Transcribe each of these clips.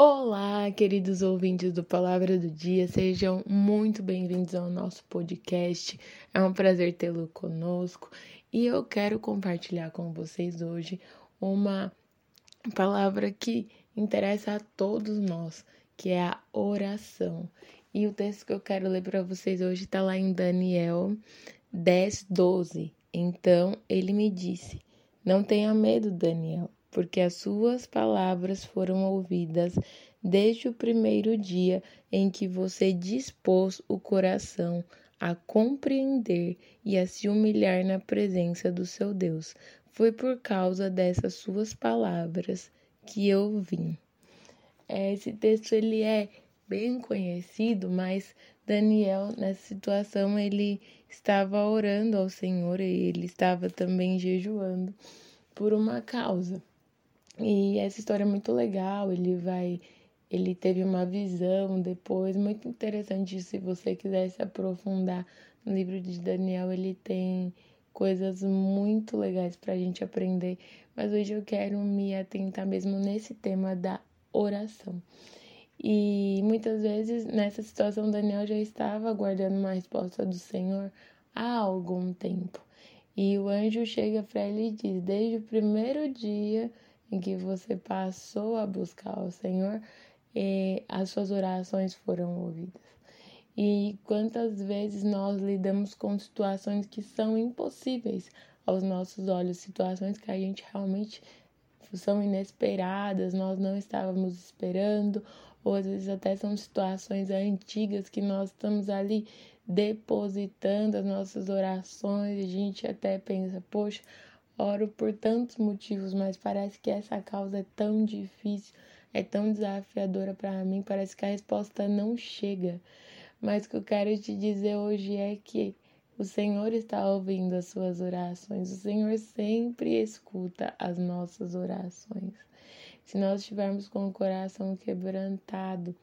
Olá, queridos ouvintes do Palavra do Dia, sejam muito bem-vindos ao nosso podcast. É um prazer tê-lo conosco e eu quero compartilhar com vocês hoje uma palavra que interessa a todos nós, que é a oração. E o texto que eu quero ler para vocês hoje está lá em Daniel 10, 12. Então ele me disse: Não tenha medo, Daniel porque as suas palavras foram ouvidas desde o primeiro dia em que você dispôs o coração a compreender e a se humilhar na presença do seu Deus. Foi por causa dessas suas palavras que eu vim. Esse texto ele é bem conhecido, mas Daniel nessa situação ele estava orando ao Senhor e ele estava também jejuando por uma causa. E essa história é muito legal, ele vai ele teve uma visão depois muito interessante se você quiser se aprofundar no livro de Daniel, ele tem coisas muito legais para a gente aprender, mas hoje eu quero me atentar mesmo nesse tema da oração. E muitas vezes nessa situação Daniel já estava aguardando uma resposta do Senhor há algum tempo. E o anjo chega para ele e diz: Desde o primeiro dia em que você passou a buscar o Senhor, e as suas orações foram ouvidas. E quantas vezes nós lidamos com situações que são impossíveis aos nossos olhos, situações que a gente realmente são inesperadas, nós não estávamos esperando, ou às vezes até são situações antigas que nós estamos ali depositando as nossas orações, a gente até pensa, poxa, Oro por tantos motivos, mas parece que essa causa é tão difícil, é tão desafiadora para mim, parece que a resposta não chega. Mas o que eu quero te dizer hoje é que o Senhor está ouvindo as suas orações, o Senhor sempre escuta as nossas orações. Se nós estivermos com o coração quebrantado,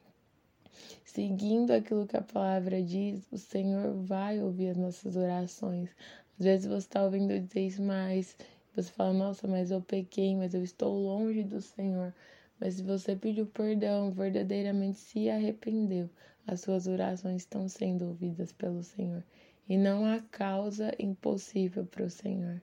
seguindo aquilo que a palavra diz, o Senhor vai ouvir as nossas orações. Às vezes você está ouvindo eu dizer isso, mas você fala, nossa, mas eu pequei, mas eu estou longe do Senhor. Mas se você pediu perdão, verdadeiramente se arrependeu, as suas orações estão sendo ouvidas pelo Senhor. E não há causa impossível para o Senhor.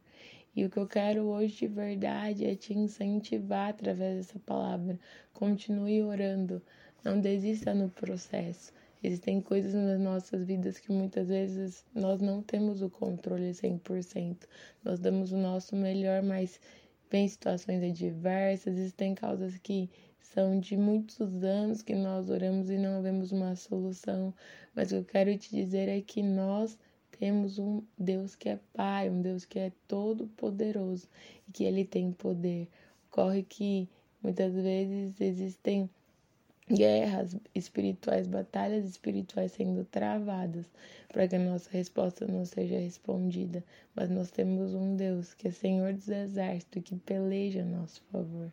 E o que eu quero hoje de verdade é te incentivar através dessa palavra. Continue orando. Não desista no processo. Existem coisas nas nossas vidas que muitas vezes nós não temos o controle 100%. Nós damos o nosso melhor, mas vem situações adversas, existem causas que são de muitos anos que nós oramos e não vemos uma solução. Mas o que eu quero te dizer é que nós temos um Deus que é Pai, um Deus que é todo poderoso e que ele tem poder. Ocorre que muitas vezes existem guerras espirituais, batalhas espirituais sendo travadas para que a nossa resposta não seja respondida. Mas nós temos um Deus que é Senhor dos Exércitos, que peleja a nosso favor.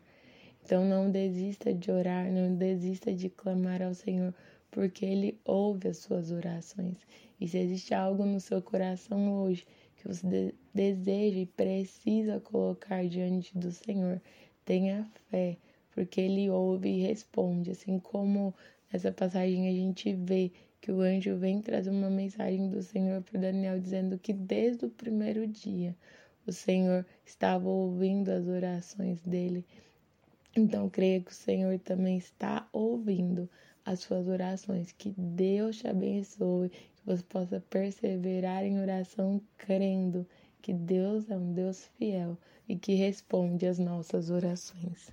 Então não desista de orar, não desista de clamar ao Senhor, porque Ele ouve as suas orações. E se existe algo no seu coração hoje que você deseja e precisa colocar diante do Senhor, tenha fé porque ele ouve e responde, assim como nessa passagem a gente vê que o anjo vem trazer uma mensagem do Senhor para Daniel dizendo que desde o primeiro dia o Senhor estava ouvindo as orações dele. Então creia que o Senhor também está ouvindo as suas orações. Que Deus te abençoe, que você possa perseverar em oração crendo que Deus é um Deus fiel e que responde às nossas orações.